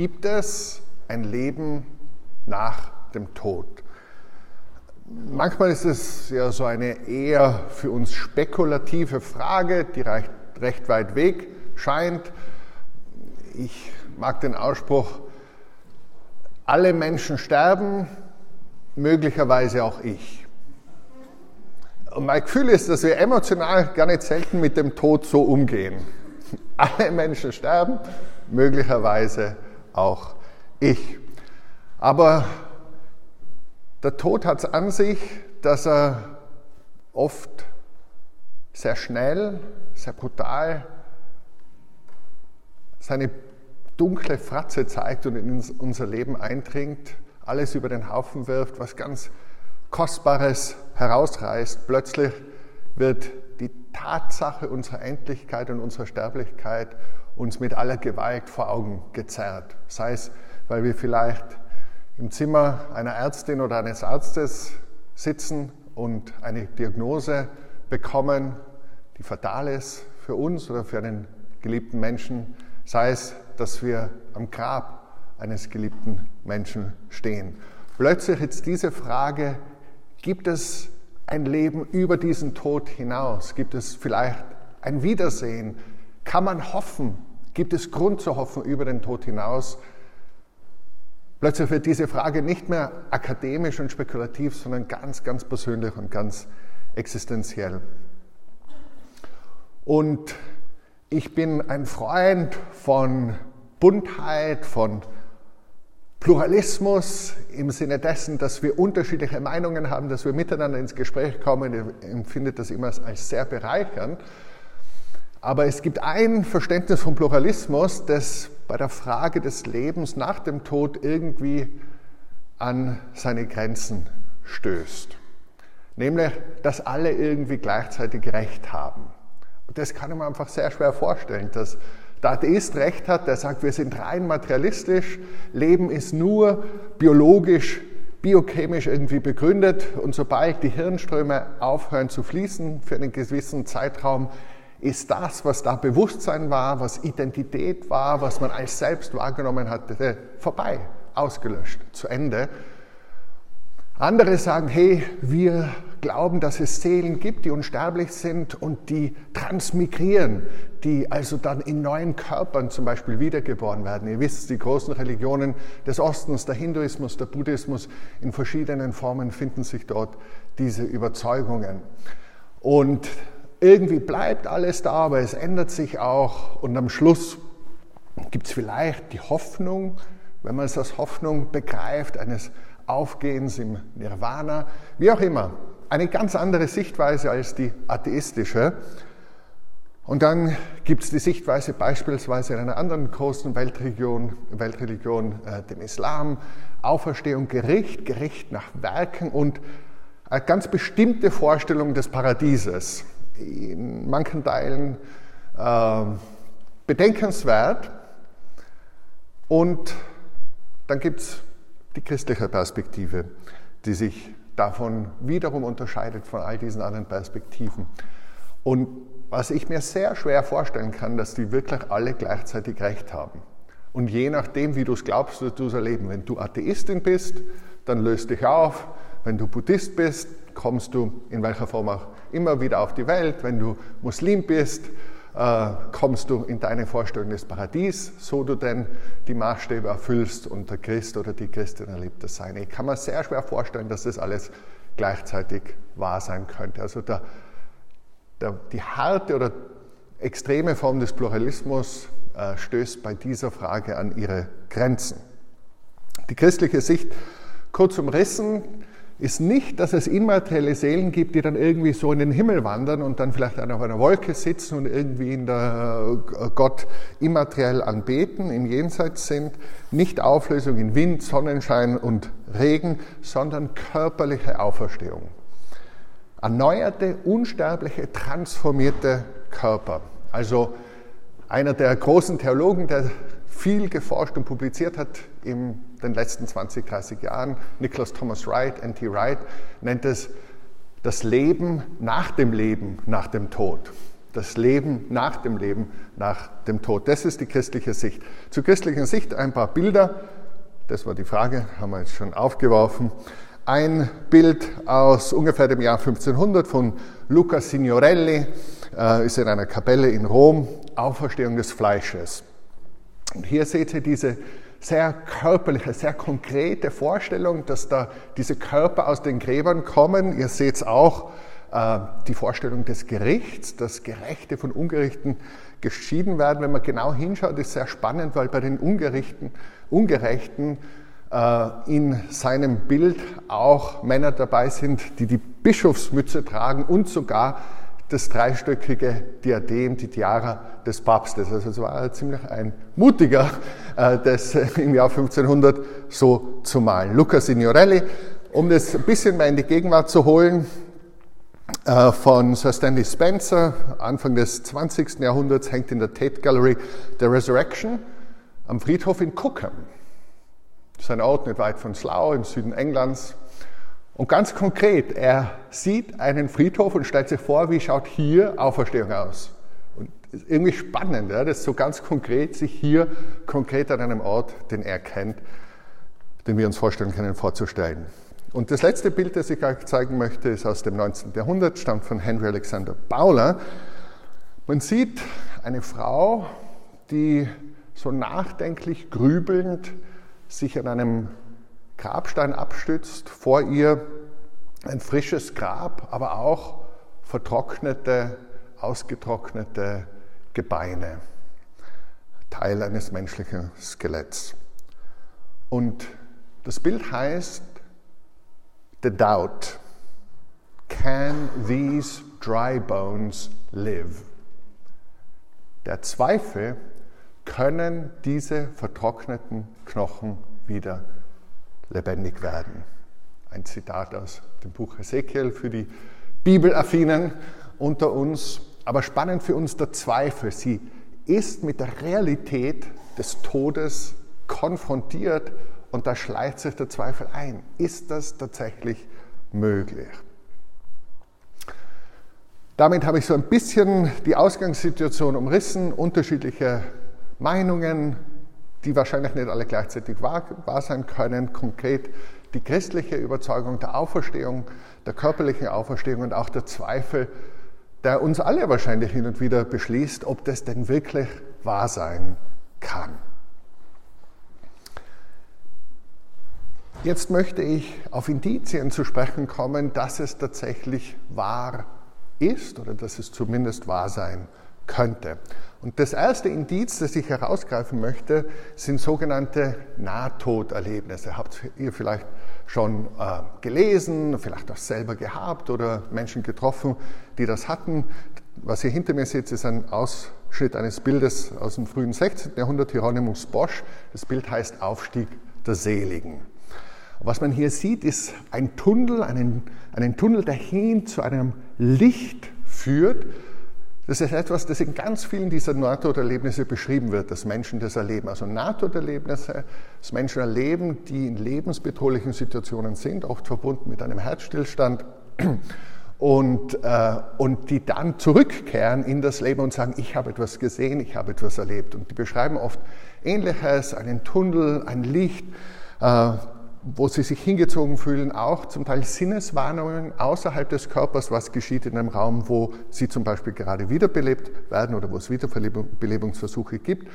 gibt es ein Leben nach dem Tod? Manchmal ist es ja so eine eher für uns spekulative Frage, die recht, recht weit weg scheint. Ich mag den Ausspruch, alle Menschen sterben, möglicherweise auch ich. Und mein Gefühl ist, dass wir emotional gar nicht selten mit dem Tod so umgehen. Alle Menschen sterben, möglicherweise auch ich. Aber der Tod hat es an sich, dass er oft sehr schnell, sehr brutal seine dunkle Fratze zeigt und in unser Leben eindringt, alles über den Haufen wirft, was ganz Kostbares herausreißt. Plötzlich wird Tatsache unserer Endlichkeit und unserer Sterblichkeit uns mit aller Gewalt vor Augen gezerrt. Sei es, weil wir vielleicht im Zimmer einer Ärztin oder eines Arztes sitzen und eine Diagnose bekommen, die fatal ist für uns oder für einen geliebten Menschen, sei es, dass wir am Grab eines geliebten Menschen stehen. Plötzlich jetzt diese Frage, gibt es ein Leben über diesen Tod hinaus? Gibt es vielleicht ein Wiedersehen? Kann man hoffen? Gibt es Grund zu hoffen über den Tod hinaus? Plötzlich wird diese Frage nicht mehr akademisch und spekulativ, sondern ganz, ganz persönlich und ganz existenziell. Und ich bin ein Freund von Buntheit, von Pluralismus im Sinne dessen, dass wir unterschiedliche Meinungen haben, dass wir miteinander ins Gespräch kommen. Ich empfinde das immer als sehr bereichernd. Aber es gibt ein Verständnis von Pluralismus, das bei der Frage des Lebens nach dem Tod irgendwie an seine Grenzen stößt. Nämlich, dass alle irgendwie gleichzeitig Recht haben. Und das kann man einfach sehr schwer vorstellen, dass der Atheist Recht hat, der sagt, wir sind rein materialistisch, Leben ist nur biologisch, biochemisch irgendwie begründet und sobald die Hirnströme aufhören zu fließen für einen gewissen Zeitraum, ist das, was da Bewusstsein war, was Identität war, was man als selbst wahrgenommen hatte, vorbei, ausgelöscht, zu Ende. Andere sagen, hey, wir glauben, dass es Seelen gibt, die unsterblich sind und die transmigrieren, die also dann in neuen Körpern zum Beispiel wiedergeboren werden. Ihr wisst, die großen Religionen des Ostens, der Hinduismus, der Buddhismus, in verschiedenen Formen finden sich dort diese Überzeugungen. Und irgendwie bleibt alles da, aber es ändert sich auch und am Schluss gibt es vielleicht die Hoffnung, wenn man es als Hoffnung begreift, eines Aufgehens im Nirvana, wie auch immer. Eine ganz andere Sichtweise als die atheistische. Und dann gibt es die Sichtweise beispielsweise in einer anderen großen Weltregion, Weltreligion, äh, dem Islam, Auferstehung, Gericht, Gericht nach Werken und eine ganz bestimmte Vorstellung des Paradieses in manchen Teilen äh, bedenkenswert. Und dann gibt es die christliche Perspektive, die sich davon wiederum unterscheidet von all diesen anderen Perspektiven. Und was ich mir sehr schwer vorstellen kann, dass die wirklich alle gleichzeitig recht haben. Und je nachdem, wie du es glaubst, wirst du es erleben. Wenn du Atheistin bist, dann löst dich auf. Wenn du Buddhist bist, kommst du in welcher Form auch immer wieder auf die Welt. Wenn du Muslim bist, kommst du in deine Vorstellung des Paradies, so du denn die Maßstäbe erfüllst und der Christ oder die Christin erlebt das sein. Ich kann mir sehr schwer vorstellen, dass das alles gleichzeitig wahr sein könnte. Also der, der, die harte oder extreme Form des Pluralismus äh, stößt bei dieser Frage an ihre Grenzen. Die christliche Sicht, kurz umrissen, ist nicht, dass es immaterielle Seelen gibt, die dann irgendwie so in den Himmel wandern und dann vielleicht auf einer Wolke sitzen und irgendwie in der äh, Gott immateriell anbeten, im Jenseits sind. Nicht Auflösung in Wind, Sonnenschein und Regen, sondern körperliche Auferstehung. Erneuerte, unsterbliche, transformierte Körper. Also einer der großen Theologen, der viel geforscht und publiziert hat in den letzten 20, 30 Jahren. Nicholas Thomas Wright, N.T. Wright, nennt es das Leben nach dem Leben, nach dem Tod. Das Leben nach dem Leben, nach dem Tod. Das ist die christliche Sicht. Zur christlichen Sicht ein paar Bilder. Das war die Frage, haben wir jetzt schon aufgeworfen. Ein Bild aus ungefähr dem Jahr 1500 von Luca Signorelli, äh, ist in einer Kapelle in Rom, Auferstehung des Fleisches. Und hier seht ihr diese sehr körperliche, sehr konkrete Vorstellung, dass da diese Körper aus den Gräbern kommen. Ihr seht auch äh, die Vorstellung des Gerichts, dass Gerechte von Ungerechten geschieden werden. Wenn man genau hinschaut, ist sehr spannend, weil bei den Ungerichten, Ungerechten äh, in seinem Bild auch Männer dabei sind, die die Bischofsmütze tragen und sogar das dreistöckige Diadem, die Tiara des Papstes. Also es war ziemlich ein mutiger, äh, das im Jahr 1500 so zu malen. Luca Signorelli, um das ein bisschen mehr in die Gegenwart zu holen, äh, von Sir Stanley Spencer, Anfang des 20. Jahrhunderts, hängt in der Tate Gallery The Resurrection am Friedhof in Cookham. Das ist ein Ort nicht weit von Slough im Süden Englands. Und ganz konkret, er sieht einen Friedhof und stellt sich vor, wie schaut hier Auferstehung aus. Und ist irgendwie spannend, ja, das so ganz konkret, sich hier konkret an einem Ort, den er kennt, den wir uns vorstellen können, vorzustellen. Und das letzte Bild, das ich euch zeigen möchte, ist aus dem 19. Jahrhundert, stammt von Henry Alexander Bowler. Man sieht eine Frau, die so nachdenklich, grübelnd sich an einem Grabstein abstützt, vor ihr ein frisches Grab, aber auch vertrocknete, ausgetrocknete Gebeine, Teil eines menschlichen Skeletts. Und das Bild heißt The Doubt. Can these dry bones live? Der Zweifel, können diese vertrockneten Knochen wieder lebendig werden. Ein Zitat aus dem Buch Ezekiel für die Bibelaffinen unter uns. Aber spannend für uns der Zweifel. Sie ist mit der Realität des Todes konfrontiert und da schleicht sich der Zweifel ein. Ist das tatsächlich möglich? Damit habe ich so ein bisschen die Ausgangssituation umrissen, unterschiedliche Meinungen, die wahrscheinlich nicht alle gleichzeitig wahr, wahr sein können, konkret die christliche Überzeugung der Auferstehung, der körperlichen Auferstehung und auch der Zweifel, der uns alle wahrscheinlich hin und wieder beschließt, ob das denn wirklich wahr sein kann. Jetzt möchte ich auf Indizien zu sprechen kommen, dass es tatsächlich wahr ist oder dass es zumindest wahr sein könnte. Und das erste Indiz, das ich herausgreifen möchte, sind sogenannte Nahtoderlebnisse. Habt ihr vielleicht schon äh, gelesen, vielleicht auch selber gehabt oder Menschen getroffen, die das hatten. Was ihr hinter mir seht, ist ein Ausschnitt eines Bildes aus dem frühen 16. Jahrhundert, Hieronymus Bosch. Das Bild heißt Aufstieg der Seligen. Was man hier sieht, ist ein Tunnel, einen, einen Tunnel, der hin zu einem Licht führt, das ist etwas, das in ganz vielen dieser Nahtoderlebnisse beschrieben wird, dass Menschen das erleben. Also Nahtoderlebnisse, dass Menschen erleben, die in lebensbedrohlichen Situationen sind, oft verbunden mit einem Herzstillstand. Und, äh, und die dann zurückkehren in das Leben und sagen, ich habe etwas gesehen, ich habe etwas erlebt. Und die beschreiben oft Ähnliches, einen Tunnel, ein Licht, äh, wo sie sich hingezogen fühlen, auch zum Teil Sinneswarnungen außerhalb des Körpers, was geschieht in einem Raum, wo sie zum Beispiel gerade wiederbelebt werden oder wo es Wiederbelebungsversuche gibt.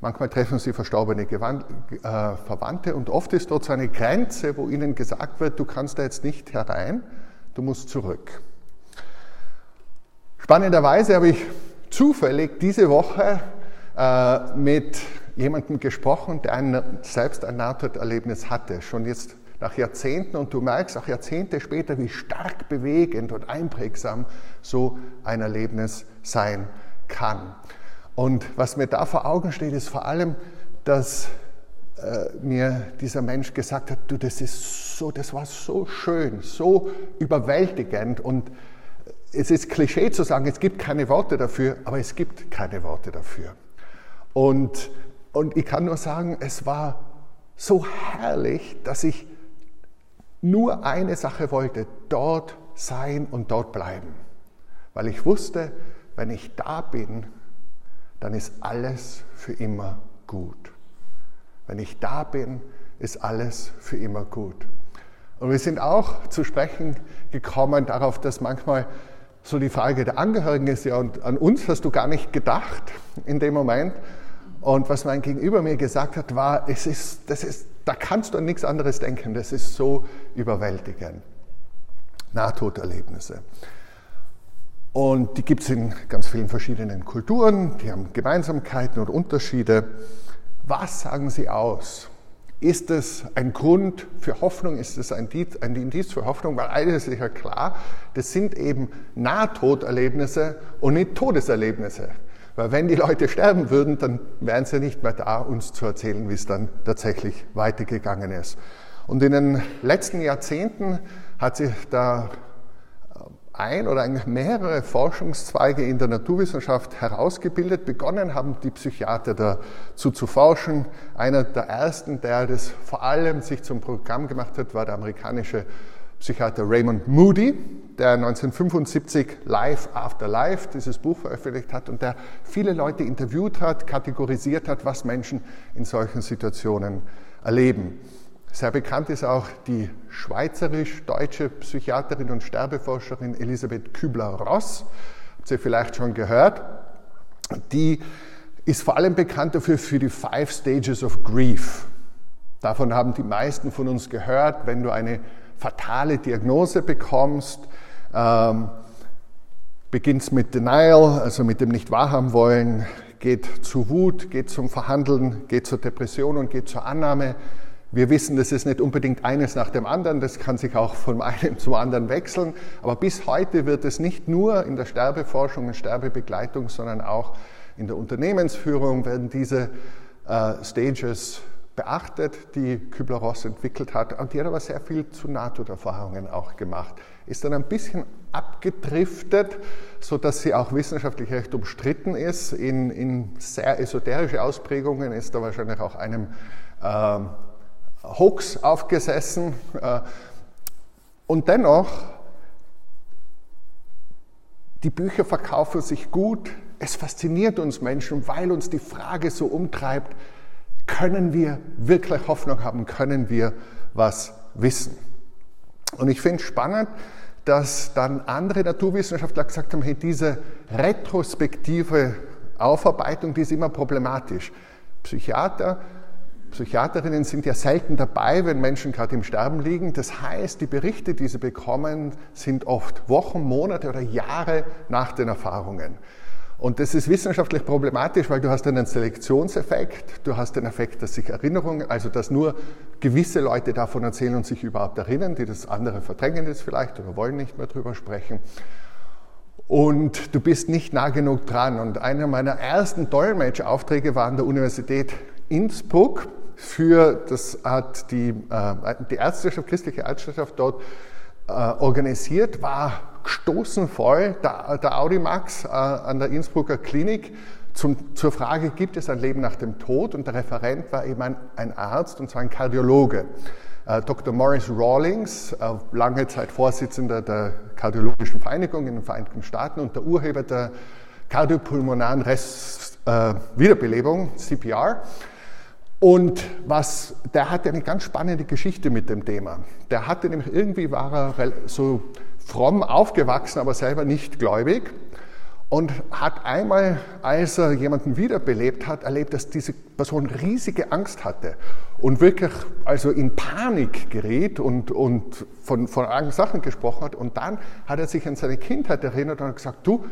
Manchmal treffen sie verstorbene Gewand, äh, Verwandte und oft ist dort so eine Grenze, wo ihnen gesagt wird, du kannst da jetzt nicht herein, du musst zurück. Spannenderweise habe ich zufällig diese Woche äh, mit jemandem gesprochen, der ein, selbst ein Nahtoderlebnis hatte, schon jetzt nach Jahrzehnten und du merkst auch Jahrzehnte später, wie stark bewegend und einprägsam so ein Erlebnis sein kann. Und was mir da vor Augen steht, ist vor allem, dass äh, mir dieser Mensch gesagt hat, du, das ist so, das war so schön, so überwältigend und es ist Klischee zu sagen, es gibt keine Worte dafür, aber es gibt keine Worte dafür. Und und ich kann nur sagen, es war so herrlich, dass ich nur eine Sache wollte, dort sein und dort bleiben. Weil ich wusste, wenn ich da bin, dann ist alles für immer gut. Wenn ich da bin, ist alles für immer gut. Und wir sind auch zu sprechen gekommen darauf, dass manchmal so die Frage der Angehörigen ist, ja, und an uns hast du gar nicht gedacht in dem Moment. Und was mein Gegenüber mir gesagt hat, war, es ist, das ist, da kannst du an nichts anderes denken, das ist so überwältigend. Nahtoderlebnisse. Und die gibt es in ganz vielen verschiedenen Kulturen, die haben Gemeinsamkeiten und Unterschiede. Was sagen sie aus? Ist es ein Grund für Hoffnung? Ist es ein Indiz für Hoffnung? Weil eines ist ja klar, das sind eben Nahtoderlebnisse und nicht Todeserlebnisse. Weil wenn die Leute sterben würden, dann wären sie nicht mehr da, uns zu erzählen, wie es dann tatsächlich weitergegangen ist. Und in den letzten Jahrzehnten hat sich da ein oder mehrere Forschungszweige in der Naturwissenschaft herausgebildet. Begonnen haben die Psychiater dazu zu forschen. Einer der ersten, der das vor allem sich zum Programm gemacht hat, war der amerikanische Psychiater Raymond Moody, der 1975 Life After Life dieses Buch veröffentlicht hat und der viele Leute interviewt hat, kategorisiert hat, was Menschen in solchen Situationen erleben. Sehr bekannt ist auch die schweizerisch-deutsche Psychiaterin und Sterbeforscherin Elisabeth Kübler-Ross. Habt ihr vielleicht schon gehört? Die ist vor allem bekannt dafür für die Five Stages of Grief. Davon haben die meisten von uns gehört, wenn du eine fatale Diagnose bekommst. Ähm, beginnt mit Denial, also mit dem nicht wahrhaben wollen, geht zu Wut, geht zum Verhandeln, geht zur Depression und geht zur Annahme wir wissen, das ist nicht unbedingt eines nach dem anderen, das kann sich auch von einem zum anderen wechseln. Aber bis heute wird es nicht nur in der Sterbeforschung und Sterbebegleitung, sondern auch in der Unternehmensführung werden diese äh, Stages beachtet, die Kübler-Ross entwickelt hat. Und die hat aber sehr viel zu NATO-Erfahrungen auch gemacht. Ist dann ein bisschen abgedriftet, sodass sie auch wissenschaftlich recht umstritten ist. In, in sehr esoterische Ausprägungen ist da wahrscheinlich auch einem äh, Hoax aufgesessen. Äh, und dennoch, die Bücher verkaufen sich gut. Es fasziniert uns Menschen, weil uns die Frage so umtreibt, können wir wirklich Hoffnung haben, können wir was wissen. Und ich finde es spannend, dass dann andere Naturwissenschaftler gesagt haben, hey, diese retrospektive Aufarbeitung, die ist immer problematisch. Psychiater Psychiaterinnen sind ja selten dabei, wenn Menschen gerade im Sterben liegen. Das heißt, die Berichte, die sie bekommen, sind oft Wochen, Monate oder Jahre nach den Erfahrungen. Und das ist wissenschaftlich problematisch, weil du hast einen Selektionseffekt, du hast den Effekt, dass sich Erinnerungen, also dass nur gewisse Leute davon erzählen und sich überhaupt erinnern, die das andere verdrängen jetzt vielleicht oder wollen nicht mehr drüber sprechen. Und du bist nicht nah genug dran. Und einer meiner ersten Dolmetschaufträge war an der Universität Innsbruck für, das hat die, äh, die Ärzteschaft, christliche Ärzteschaft dort äh, organisiert, war gestoßen voll, der, der Audimax äh, an der Innsbrucker Klinik, zum, zur Frage, gibt es ein Leben nach dem Tod? Und der Referent war eben ein, ein Arzt, und zwar ein Kardiologe. Äh, Dr. Morris Rawlings, äh, lange Zeit Vorsitzender der Kardiologischen Vereinigung in den Vereinigten Staaten und der Urheber der kardiopulmonaren Rest, äh, Wiederbelebung, CPR. Und was, der hatte eine ganz spannende Geschichte mit dem Thema. Der hatte nämlich irgendwie war er so fromm aufgewachsen, aber selber nicht gläubig und hat einmal, als er jemanden wiederbelebt hat, erlebt, dass diese Person riesige Angst hatte und wirklich also in Panik geriet und, und von, von anderen Sachen gesprochen hat. Und dann hat er sich an seine Kindheit erinnert und hat gesagt, du,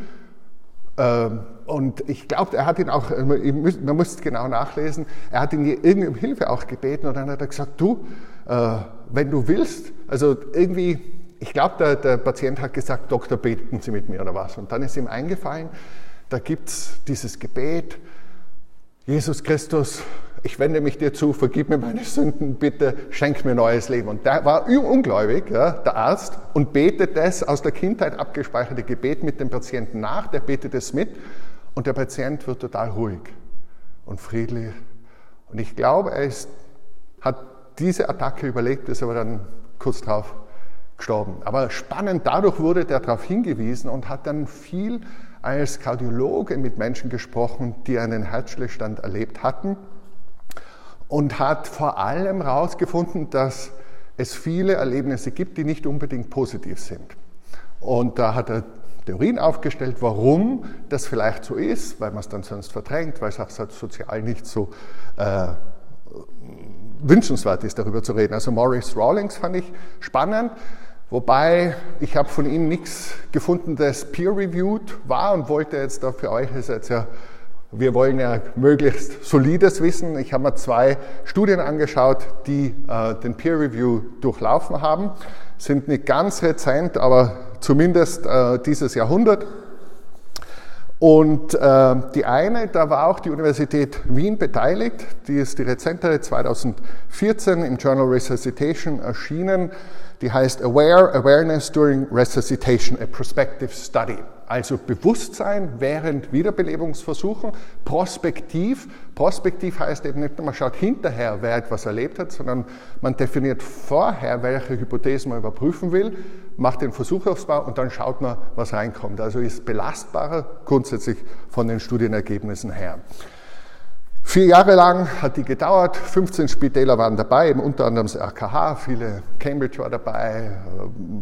ähm, und ich glaube, er hat ihn auch, man muss genau nachlesen, er hat ihn irgendwie um Hilfe auch gebeten und dann hat er gesagt, du, äh, wenn du willst, also irgendwie, ich glaube, der, der Patient hat gesagt, Doktor, beten Sie mit mir oder was. Und dann ist ihm eingefallen, da gibt es dieses Gebet, Jesus Christus, ich wende mich dir zu, vergib mir meine Sünden, bitte schenk mir neues Leben. Und der war ungläubig, ja, der Arzt, und betet das aus der Kindheit abgespeicherte Gebet mit dem Patienten nach, der betet es mit und der Patient wird total ruhig und friedlich. Und ich glaube, er ist, hat diese Attacke überlegt, ist aber dann kurz darauf gestorben. Aber spannend, dadurch wurde der darauf hingewiesen und hat dann viel als Kardiologe mit Menschen gesprochen, die einen Herzstillstand erlebt hatten und hat vor allem herausgefunden, dass es viele Erlebnisse gibt, die nicht unbedingt positiv sind. Und da hat er Theorien aufgestellt, warum das vielleicht so ist, weil man es dann sonst verdrängt, weil es auch sozial nicht so äh, wünschenswert ist, darüber zu reden. Also Maurice Rawlings fand ich spannend, wobei ich habe von ihm nichts gefunden, das peer-reviewed war und wollte jetzt da für euch, ist jetzt ja, wir wollen ja möglichst solides Wissen. Ich habe mir zwei Studien angeschaut, die äh, den Peer-Review durchlaufen haben, sind nicht ganz rezent, aber zumindest äh, dieses Jahrhundert. Und äh, die eine, da war auch die Universität Wien beteiligt, die ist die rezentere 2014 im Journal Resuscitation erschienen, die heißt Aware Awareness During Resuscitation, a Prospective Study also Bewusstsein während Wiederbelebungsversuchen, prospektiv. Prospektiv heißt eben nicht, man schaut hinterher, wer etwas erlebt hat, sondern man definiert vorher, welche Hypothesen man überprüfen will, macht den Versuchaufbau und dann schaut man, was reinkommt. Also ist belastbarer grundsätzlich von den Studienergebnissen her. Vier Jahre lang hat die gedauert, 15 Spitäler waren dabei, unter anderem das RKH, viele Cambridge war dabei,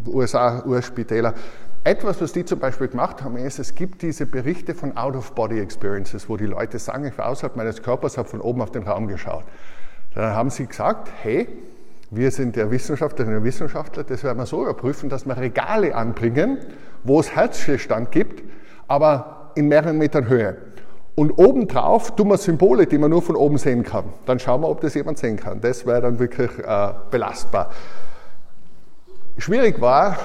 USA, US-Spitäler. Etwas, was die zum Beispiel gemacht haben, ist, es gibt diese Berichte von Out-of-Body-Experiences, wo die Leute sagen, ich war außerhalb meines Körpers, habe von oben auf den Raum geschaut. Dann haben sie gesagt, hey, wir sind der Wissenschaftlerinnen und Wissenschaftler, das werden wir so überprüfen, dass wir Regale anbringen, wo es Herzstillstand gibt, aber in mehreren Metern Höhe. Und obendrauf tun wir Symbole, die man nur von oben sehen kann. Dann schauen wir, ob das jemand sehen kann. Das wäre dann wirklich äh, belastbar. Schwierig war,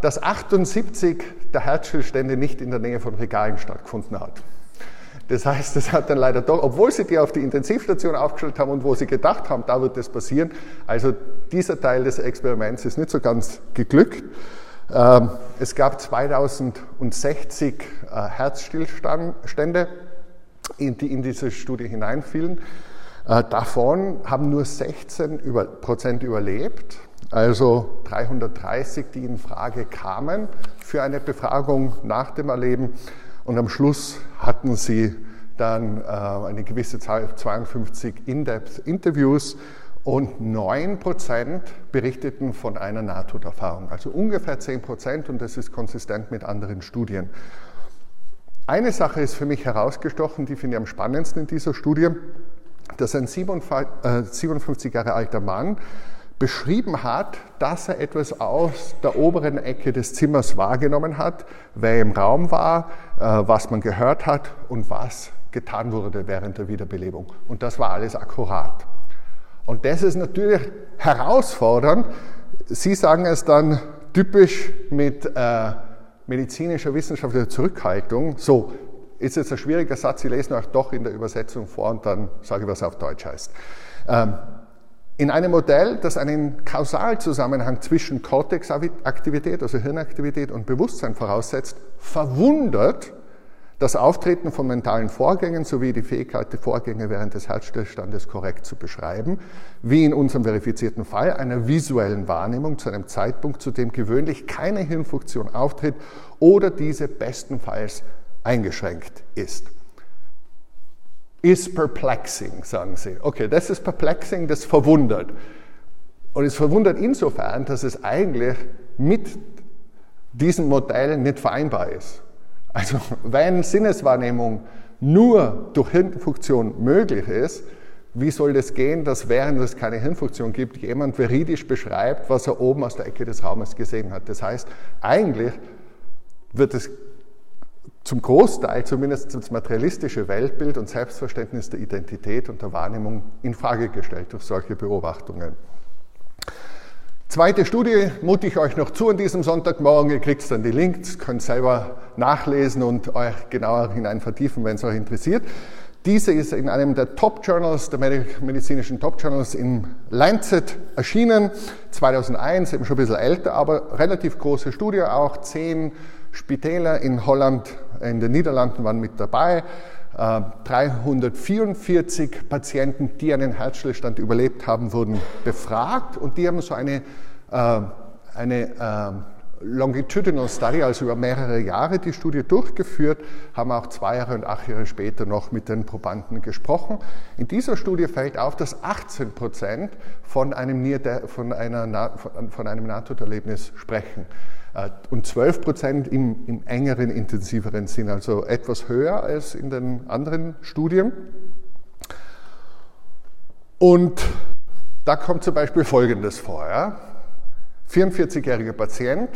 dass 78 der Herzstillstände nicht in der Nähe von Regalen stattgefunden hat. Das heißt, es hat dann leider doch, obwohl sie die auf die Intensivstation aufgestellt haben und wo sie gedacht haben, da wird das passieren, also dieser Teil des Experiments ist nicht so ganz geglückt. Ähm, es gab 2060 äh, Herzstillstände, die in diese Studie hineinfielen. Äh, davon haben nur 16 Prozent überlebt also 330, die in Frage kamen für eine Befragung nach dem Erleben. Und am Schluss hatten sie dann äh, eine gewisse Zahl, 52 In-Depth-Interviews und 9% berichteten von einer Nahtoderfahrung. Also ungefähr 10% und das ist konsistent mit anderen Studien. Eine Sache ist für mich herausgestochen, die finde ich am spannendsten in dieser Studie, dass ein 57 äh, Jahre alter Mann beschrieben hat, dass er etwas aus der oberen Ecke des Zimmers wahrgenommen hat, wer im Raum war, äh, was man gehört hat und was getan wurde während der Wiederbelebung. Und das war alles akkurat. Und das ist natürlich herausfordernd. Sie sagen es dann typisch mit äh, medizinischer, wissenschaftlicher Zurückhaltung. So, ist jetzt ein schwieriger Satz, Sie lesen euch doch in der Übersetzung vor und dann sage ich, was auf Deutsch heißt. Ähm, in einem Modell, das einen Kausalzusammenhang zwischen Cortex-Aktivität, also Hirnaktivität und Bewusstsein voraussetzt, verwundert das Auftreten von mentalen Vorgängen sowie die Fähigkeit, die Vorgänge während des Herzstillstandes korrekt zu beschreiben, wie in unserem verifizierten Fall einer visuellen Wahrnehmung zu einem Zeitpunkt, zu dem gewöhnlich keine Hirnfunktion auftritt oder diese bestenfalls eingeschränkt ist is perplexing, sagen sie. Okay, das ist perplexing, das verwundert. Und es verwundert insofern, dass es eigentlich mit diesem Modell nicht vereinbar ist. Also wenn Sinneswahrnehmung nur durch Hirnfunktion möglich ist, wie soll das gehen, dass während es keine Hirnfunktion gibt, jemand veridisch beschreibt, was er oben aus der Ecke des Raumes gesehen hat? Das heißt, eigentlich wird es zum Großteil zumindest das materialistische Weltbild und Selbstverständnis der Identität und der Wahrnehmung in Frage gestellt durch solche Beobachtungen. Zweite Studie mute ich euch noch zu an diesem Sonntagmorgen. Ihr kriegt dann die Links, könnt selber nachlesen und euch genauer hinein vertiefen, wenn es euch interessiert. Diese ist in einem der Top-Journals, der medizinischen Top-Journals im Lancet erschienen, 2001, eben schon ein bisschen älter, aber relativ große Studie, auch zehn Spitäler in Holland, in den Niederlanden waren mit dabei. 344 äh, Patienten, die einen Herzstillstand überlebt haben, wurden befragt und die haben so eine, äh, eine äh, Longitudinal Study, also über mehrere Jahre die Studie durchgeführt, haben auch zwei Jahre und acht Jahre später noch mit den Probanden gesprochen. In dieser Studie fällt auf, dass 18 Prozent von einem, von von einem Nahtoderlebnis sprechen äh, und 12 Prozent im, im engeren, intensiveren Sinn, also etwas höher als in den anderen Studien. Und da kommt zum Beispiel Folgendes vor. Ja? 44-jähriger Patient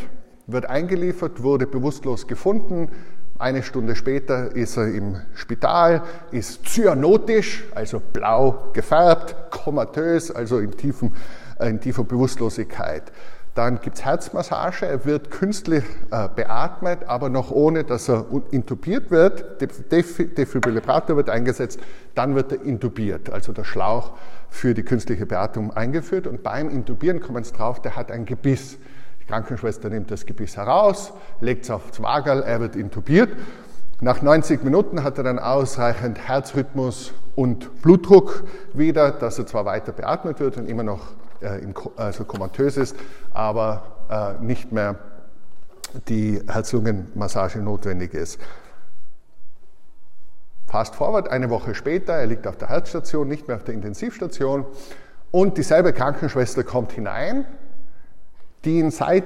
wird eingeliefert, wurde bewusstlos gefunden. Eine Stunde später ist er im Spital, ist cyanotisch, also blau gefärbt, komatös, also in, tiefen, äh, in tiefer Bewusstlosigkeit. Dann gibt es Herzmassage, er wird künstlich äh, beatmet, aber noch ohne, dass er intubiert wird. Defibrillator wird eingesetzt, dann wird er intubiert, also der Schlauch für die künstliche Beatmung eingeführt. Und beim Intubieren kommen es drauf, der hat ein Gebiss. Die Krankenschwester nimmt das Gebiss heraus, legt es aufs Wagerl, er wird intubiert. Nach 90 Minuten hat er dann ausreichend Herzrhythmus und Blutdruck wieder, dass er zwar weiter beatmet wird und immer noch äh, im, also komatös ist, aber äh, nicht mehr die Herz-Lungen-Massage notwendig ist. Fast forward, eine Woche später, er liegt auf der Herzstation, nicht mehr auf der Intensivstation und dieselbe Krankenschwester kommt hinein, die ihn seit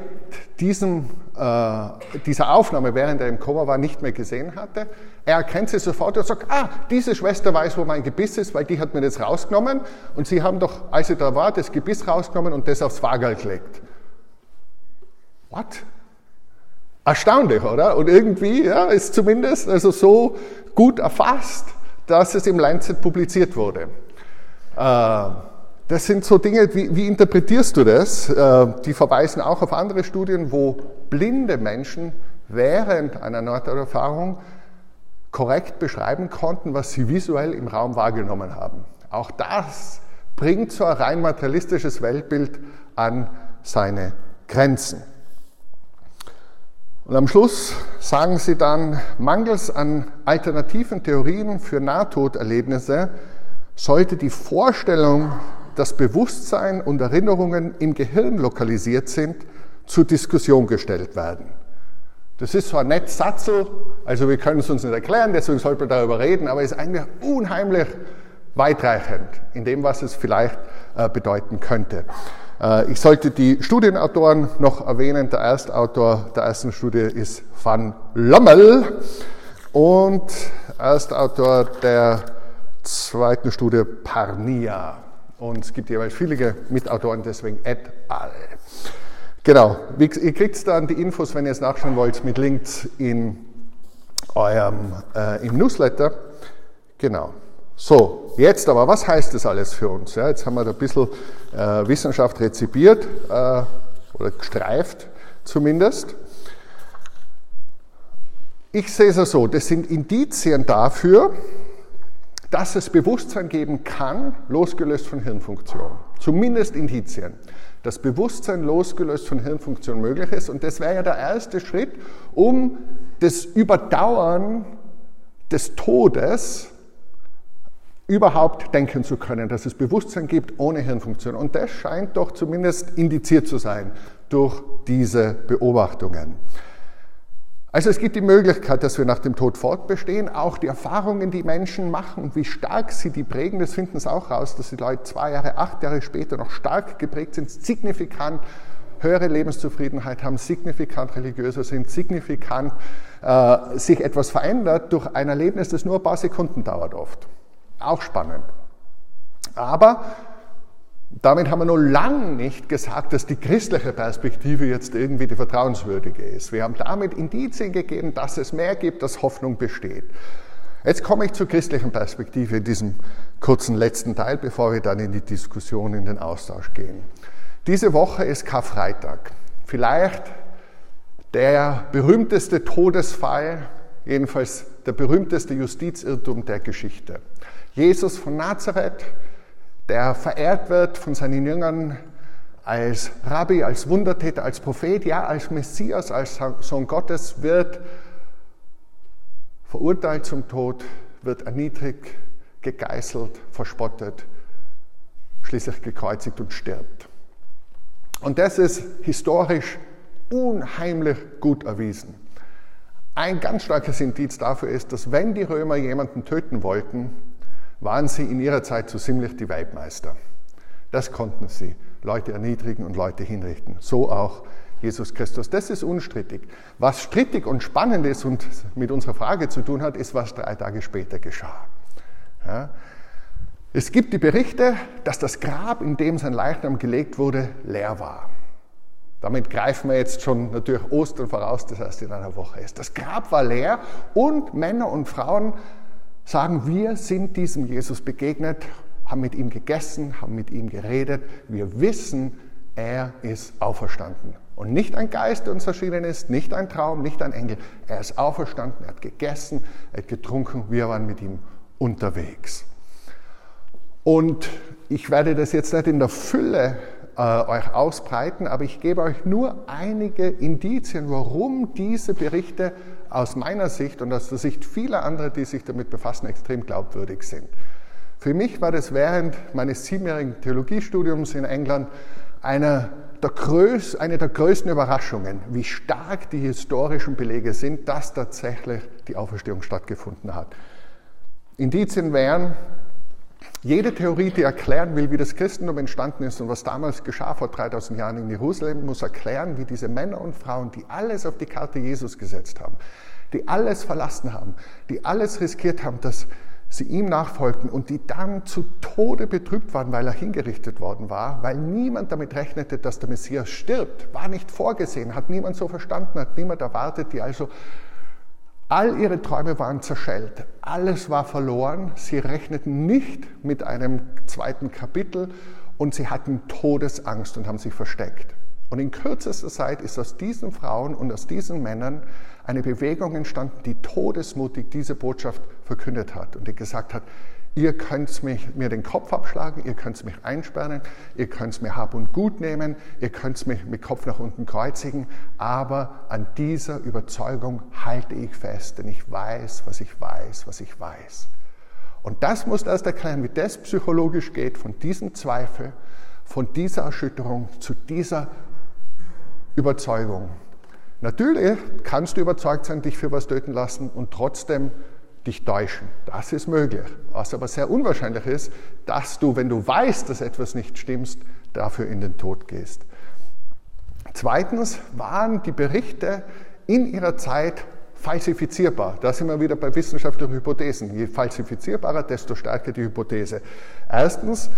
diesem, äh, dieser Aufnahme, während er im Koma war, nicht mehr gesehen hatte. Er erkennt sie sofort und sagt, ah, diese Schwester weiß, wo mein Gebiss ist, weil die hat mir das rausgenommen und sie haben doch, als sie da war, das Gebiss rausgenommen und das aufs Fahrgall gelegt. What? Erstaunlich, oder? Und irgendwie ja, ist zumindest also so gut erfasst, dass es im Lancet publiziert wurde. Äh, das sind so Dinge, wie, wie interpretierst du das? Äh, die verweisen auch auf andere Studien, wo blinde Menschen während einer Nahtoderfahrung korrekt beschreiben konnten, was sie visuell im Raum wahrgenommen haben. Auch das bringt so ein rein materialistisches Weltbild an seine Grenzen. Und am Schluss sagen sie dann, mangels an alternativen Theorien für Nahtoderlebnisse sollte die Vorstellung, dass Bewusstsein und Erinnerungen im Gehirn lokalisiert sind, zur Diskussion gestellt werden. Das ist ein nettes Satzel, also wir können es uns nicht erklären, deswegen sollte man darüber reden, aber es ist eigentlich unheimlich weitreichend in dem, was es vielleicht äh, bedeuten könnte. Äh, ich sollte die Studienautoren noch erwähnen. Der Erstautor der ersten Studie ist Van Lommel und Erstautor der zweiten Studie Parnia. Und es gibt jeweils viele Mitautoren, deswegen et al. Genau, ihr kriegt dann die Infos, wenn ihr es nachschauen wollt, mit Links in eurem, äh, im Newsletter. Genau. So, jetzt aber, was heißt das alles für uns? Ja, jetzt haben wir da ein bisschen äh, Wissenschaft rezipiert äh, oder gestreift zumindest. Ich sehe es so, das sind Indizien dafür, dass es Bewusstsein geben kann, losgelöst von Hirnfunktion. Zumindest Indizien dass Bewusstsein losgelöst von Hirnfunktion möglich ist. Und das wäre ja der erste Schritt, um das Überdauern des Todes überhaupt denken zu können, dass es Bewusstsein gibt ohne Hirnfunktion. Und das scheint doch zumindest indiziert zu sein durch diese Beobachtungen. Also es gibt die Möglichkeit, dass wir nach dem Tod fortbestehen. Auch die Erfahrungen, die Menschen machen und wie stark sie die prägen, das finden sie auch raus, dass die Leute zwei Jahre, acht Jahre später noch stark geprägt sind, signifikant höhere Lebenszufriedenheit haben, signifikant religiöser sind, signifikant äh, sich etwas verändert durch ein Erlebnis, das nur ein paar Sekunden dauert oft. Auch spannend. Aber damit haben wir noch lange nicht gesagt, dass die christliche Perspektive jetzt irgendwie die vertrauenswürdige ist. Wir haben damit Indizien gegeben, dass es mehr gibt, dass Hoffnung besteht. Jetzt komme ich zur christlichen Perspektive in diesem kurzen letzten Teil, bevor wir dann in die Diskussion, in den Austausch gehen. Diese Woche ist Karfreitag. Vielleicht der berühmteste Todesfall, jedenfalls der berühmteste Justizirrtum der Geschichte. Jesus von Nazareth der verehrt wird von seinen Jüngern als Rabbi, als Wundertäter, als Prophet, ja, als Messias, als Sohn Gottes, wird verurteilt zum Tod, wird erniedrigt, gegeißelt, verspottet, schließlich gekreuzigt und stirbt. Und das ist historisch unheimlich gut erwiesen. Ein ganz starkes Indiz dafür ist, dass wenn die Römer jemanden töten wollten, waren sie in ihrer Zeit so ziemlich die Weltmeister. Das konnten sie. Leute erniedrigen und Leute hinrichten. So auch Jesus Christus. Das ist unstrittig. Was strittig und spannend ist und mit unserer Frage zu tun hat, ist, was drei Tage später geschah. Ja. Es gibt die Berichte, dass das Grab, in dem sein Leichnam gelegt wurde, leer war. Damit greifen wir jetzt schon natürlich Ostern voraus, das heißt in einer Woche ist. Das Grab war leer und Männer und Frauen sagen, wir sind diesem Jesus begegnet, haben mit ihm gegessen, haben mit ihm geredet. Wir wissen, er ist auferstanden. Und nicht ein Geist, der uns erschienen ist, nicht ein Traum, nicht ein Engel. Er ist auferstanden, er hat gegessen, er hat getrunken, wir waren mit ihm unterwegs. Und ich werde das jetzt nicht in der Fülle äh, euch ausbreiten, aber ich gebe euch nur einige Indizien, warum diese Berichte aus meiner Sicht und aus der Sicht vieler anderer, die sich damit befassen, extrem glaubwürdig sind. Für mich war das während meines siebenjährigen Theologiestudiums in England einer der größ, eine der größten Überraschungen, wie stark die historischen Belege sind, dass tatsächlich die Auferstehung stattgefunden hat. Indizien wären, jede Theorie, die erklären will, wie das Christentum entstanden ist und was damals geschah vor 3000 Jahren in Jerusalem, muss erklären, wie diese Männer und Frauen, die alles auf die Karte Jesus gesetzt haben, die alles verlassen haben, die alles riskiert haben, dass sie ihm nachfolgten und die dann zu Tode betrübt waren, weil er hingerichtet worden war, weil niemand damit rechnete, dass der Messias stirbt, war nicht vorgesehen, hat niemand so verstanden, hat niemand erwartet, die also all ihre Träume waren zerschellt, alles war verloren, sie rechneten nicht mit einem zweiten Kapitel und sie hatten Todesangst und haben sich versteckt. Und in kürzester Zeit ist aus diesen Frauen und aus diesen Männern eine Bewegung entstanden, die todesmutig diese Botschaft verkündet hat und die gesagt hat, ihr könnt mich, mir den Kopf abschlagen, ihr könnt mich einsperren, ihr könnt mir Hab und Gut nehmen, ihr könnt mich mit Kopf nach unten kreuzigen, aber an dieser Überzeugung halte ich fest, denn ich weiß, was ich weiß, was ich weiß. Und das muss erst erklären, wie das psychologisch geht, von diesem Zweifel, von dieser Erschütterung zu dieser Überzeugung. Natürlich kannst du überzeugt sein, dich für was töten lassen und trotzdem dich täuschen. Das ist möglich. Was aber sehr unwahrscheinlich ist, dass du, wenn du weißt, dass etwas nicht stimmt, dafür in den Tod gehst. Zweitens waren die Berichte in ihrer Zeit falsifizierbar. Da sind wir wieder bei wissenschaftlichen Hypothesen. Je falsifizierbarer, desto stärker die Hypothese. Erstens,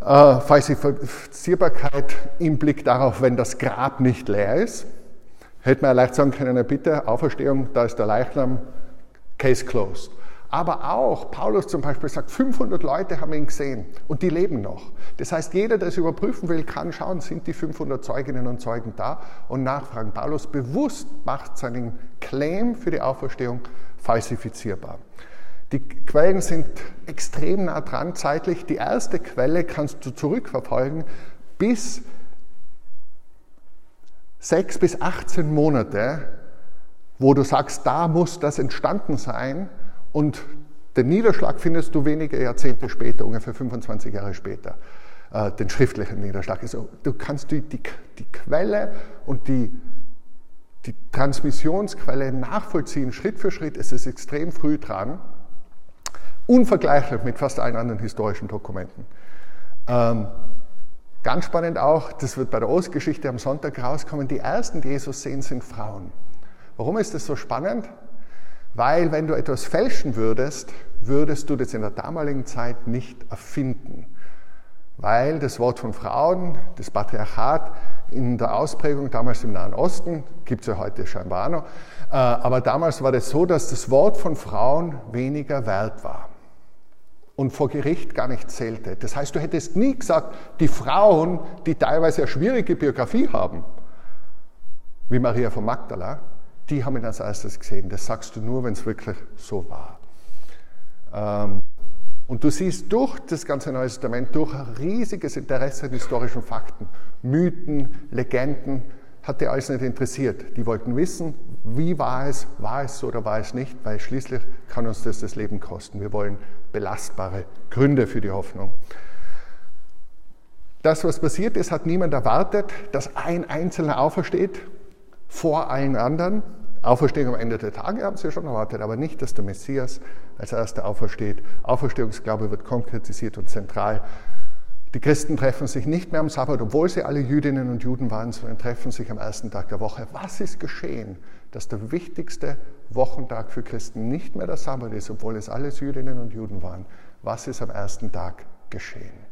äh, Falsifizierbarkeit im Blick darauf, wenn das Grab nicht leer ist. Hätte man leicht sagen können, bitte, Auferstehung, da ist der Leichnam, Case closed. Aber auch, Paulus zum Beispiel sagt, 500 Leute haben ihn gesehen und die leben noch. Das heißt, jeder, der es überprüfen will, kann schauen, sind die 500 Zeuginnen und Zeugen da und nachfragen. Paulus bewusst macht seinen Claim für die Auferstehung falsifizierbar. Die Quellen sind extrem nah dran zeitlich. Die erste Quelle kannst du zurückverfolgen bis sechs bis 18 Monate, wo du sagst, da muss das entstanden sein und den Niederschlag findest du wenige Jahrzehnte später, ungefähr 25 Jahre später, äh, den schriftlichen Niederschlag. Also du kannst die, die, die Quelle und die, die Transmissionsquelle nachvollziehen, Schritt für Schritt. Es ist extrem früh dran, unvergleichlich mit fast allen anderen historischen Dokumenten. Ähm, Ganz spannend auch, das wird bei der Ostgeschichte am Sonntag rauskommen, die ersten, die Jesus sehen, sind Frauen. Warum ist das so spannend? Weil wenn du etwas fälschen würdest, würdest du das in der damaligen Zeit nicht erfinden. Weil das Wort von Frauen, das Patriarchat in der Ausprägung damals im Nahen Osten, gibt es ja heute scheinbar noch, äh, aber damals war das so, dass das Wort von Frauen weniger wert war und vor Gericht gar nicht zählte. Das heißt, du hättest nie gesagt, die Frauen, die teilweise eine schwierige Biografie haben, wie Maria von Magdala, die haben ihn als erstes gesehen. Das sagst du nur, wenn es wirklich so war. Ähm, und du siehst durch das ganze Neue Testament, durch ein riesiges Interesse an historischen Fakten, Mythen, Legenden, hat die alles nicht interessiert. Die wollten wissen, wie war es, war es so oder war es nicht, weil schließlich kann uns das das Leben kosten. Wir wollen belastbare Gründe für die Hoffnung. Das, was passiert ist, hat niemand erwartet, dass ein Einzelner aufersteht. vor allen anderen. Auferstehung am Ende der Tage haben sie schon erwartet, aber nicht, dass der Messias als erster aufersteht. Auferstehungsglaube wird konkretisiert und zentral. Die Christen treffen sich nicht mehr am Sabbat, obwohl sie alle Jüdinnen und Juden waren, sondern treffen sich am ersten Tag der Woche. Was ist geschehen, dass der wichtigste Wochentag für Christen nicht mehr der Sabbat ist, obwohl es alles Jüdinnen und Juden waren? Was ist am ersten Tag geschehen?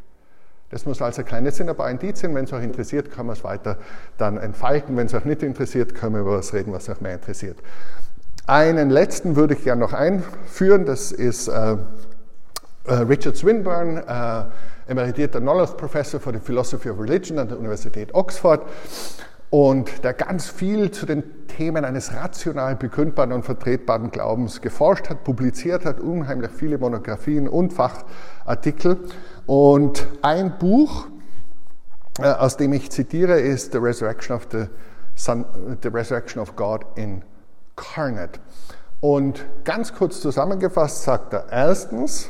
Das muss also keine sind, aber Indizien. Wenn es euch interessiert, kann man es weiter dann entfalten. Wenn es euch nicht interessiert, können wir über was reden, was euch mehr interessiert. Einen letzten würde ich gerne noch einführen. Das ist äh, äh Richard Swinburne, äh, emeritierter Knowledge Professor für die Philosophy of Religion an der Universität Oxford und der ganz viel zu den Themen eines rational begründbaren und vertretbaren Glaubens geforscht hat, publiziert hat, unheimlich viele Monographien und Fachartikel. Und ein Buch, äh, aus dem ich zitiere, ist The Resurrection of, the Son, the Resurrection of God Incarnate. Und ganz kurz zusammengefasst sagt er, erstens,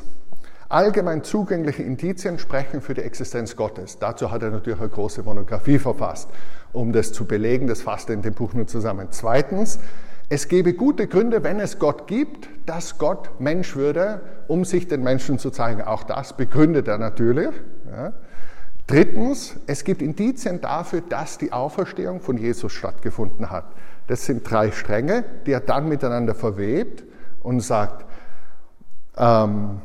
allgemein zugängliche Indizien sprechen für die Existenz Gottes. Dazu hat er natürlich eine große Monographie verfasst, um das zu belegen. Das fasst er in dem Buch nur zusammen. Zweitens, es gäbe gute Gründe, wenn es Gott gibt, dass Gott Mensch würde, um sich den Menschen zu zeigen. Auch das begründet er natürlich. Ja. Drittens, es gibt Indizien dafür, dass die Auferstehung von Jesus stattgefunden hat. Das sind drei Stränge, die er dann miteinander verwebt und sagt, ähm,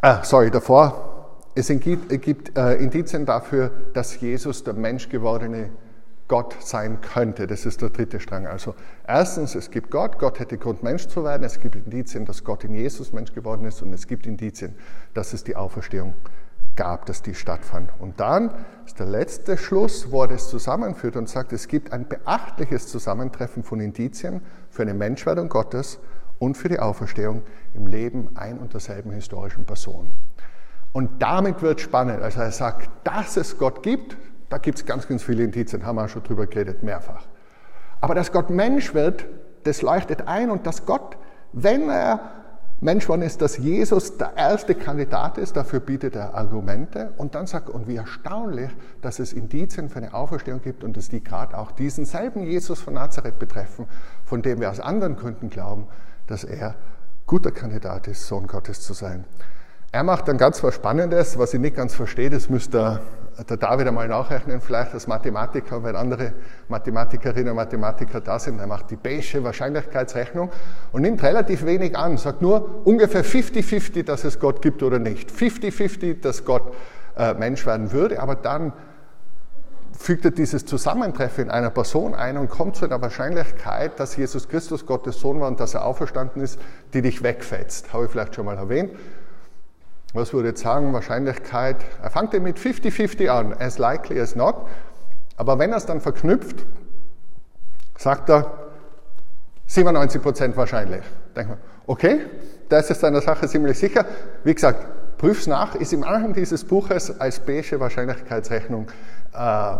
ah, sorry, davor, es gibt, gibt äh, Indizien dafür, dass Jesus der Menschgewordene Gott sein könnte. Das ist der dritte Strang. Also erstens, es gibt Gott, Gott hätte Grund, Mensch zu werden. Es gibt Indizien, dass Gott in Jesus Mensch geworden ist und es gibt Indizien, dass es die Auferstehung gab, dass die stattfand. Und dann ist der letzte Schluss, wo er das zusammenführt und sagt, es gibt ein beachtliches Zusammentreffen von Indizien für eine Menschwerdung Gottes und für die Auferstehung im Leben ein und derselben historischen Person. Und damit wird spannend. Also er sagt, dass es Gott gibt, da gibt es ganz, ganz viele Indizien, haben wir schon drüber geredet, mehrfach. Aber dass Gott Mensch wird, das leuchtet ein und dass Gott, wenn er Mensch worden ist, dass Jesus der erste Kandidat ist, dafür bietet er Argumente und dann sagt, und wie erstaunlich, dass es Indizien für eine Auferstehung gibt und dass die gerade auch diesen selben Jesus von Nazareth betreffen, von dem wir aus anderen Gründen glauben, dass er guter Kandidat ist, Sohn Gottes zu sein. Er macht dann ganz was Spannendes, was ich nicht ganz verstehe, das müsste der David einmal nachrechnen, vielleicht als Mathematiker, wenn andere Mathematikerinnen und Mathematiker da sind. Er macht die Bayesche Wahrscheinlichkeitsrechnung und nimmt relativ wenig an, sagt nur ungefähr 50-50, dass es Gott gibt oder nicht. 50-50, dass Gott äh, Mensch werden würde, aber dann fügt er dieses Zusammentreffen in einer Person ein und kommt zu einer Wahrscheinlichkeit, dass Jesus Christus Gottes Sohn war und dass er auferstanden ist, die dich wegfetzt. Habe ich vielleicht schon mal erwähnt was würde ich sagen, Wahrscheinlichkeit, er fängt mit 50-50 an, as likely as not, aber wenn er es dann verknüpft, sagt er 97% wahrscheinlich. Denkt man, okay, das ist einer Sache ziemlich sicher. Wie gesagt, prüf's nach, ist im Anhang dieses Buches als beige Wahrscheinlichkeitsrechnung äh,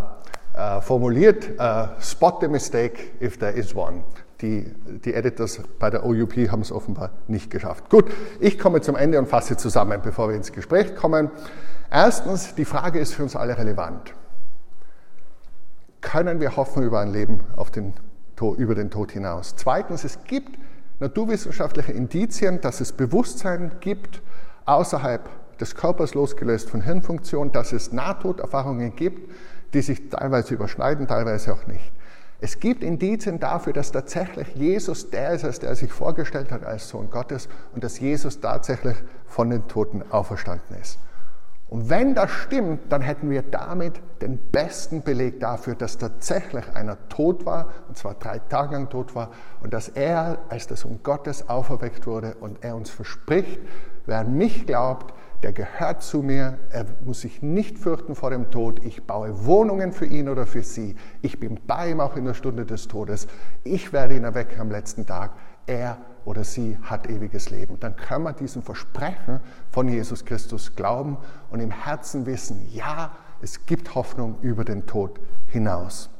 äh, formuliert, äh, spot the mistake if there is one. Die, die Editors bei der OUP haben es offenbar nicht geschafft. Gut, ich komme zum Ende und fasse zusammen, bevor wir ins Gespräch kommen. Erstens, die Frage ist für uns alle relevant. Können wir hoffen über ein Leben auf den, über den Tod hinaus? Zweitens, es gibt naturwissenschaftliche Indizien, dass es Bewusstsein gibt außerhalb des Körpers losgelöst von Hirnfunktion, dass es Nahtoderfahrungen gibt, die sich teilweise überschneiden, teilweise auch nicht. Es gibt Indizien dafür, dass tatsächlich Jesus der ist, als der sich vorgestellt hat als Sohn Gottes und dass Jesus tatsächlich von den Toten auferstanden ist. Und wenn das stimmt, dann hätten wir damit den besten Beleg dafür, dass tatsächlich einer tot war, und zwar drei Tage lang tot war, und dass er als der Sohn Gottes auferweckt wurde und er uns verspricht, wer an mich glaubt, der gehört zu mir, er muss sich nicht fürchten vor dem Tod, ich baue Wohnungen für ihn oder für sie, ich bin bei ihm auch in der Stunde des Todes, ich werde ihn erwecken am letzten Tag, er oder sie hat ewiges Leben. Dann können wir diesem Versprechen von Jesus Christus glauben und im Herzen wissen, ja, es gibt Hoffnung über den Tod hinaus.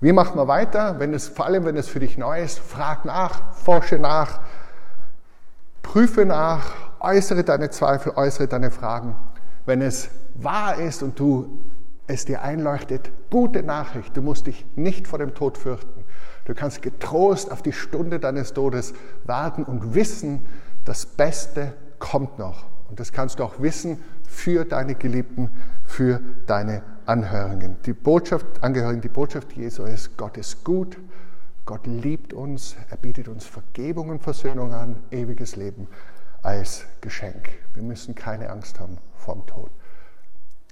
Wie macht man weiter? Wenn es, vor allem, wenn es für dich neu ist, frag nach, forsche nach, prüfe nach äußere deine Zweifel, äußere deine Fragen. Wenn es wahr ist und du es dir einleuchtet, gute Nachricht, du musst dich nicht vor dem Tod fürchten. Du kannst getrost auf die Stunde deines Todes warten und wissen, das Beste kommt noch. Und das kannst du auch wissen für deine Geliebten, für deine Anhörigen. Die Botschaft, Angehörigen, die Botschaft Jesu ist, Gott ist gut, Gott liebt uns, er bietet uns Vergebung und Versöhnung an, ewiges Leben als Geschenk. Wir müssen keine Angst haben vorm Tod.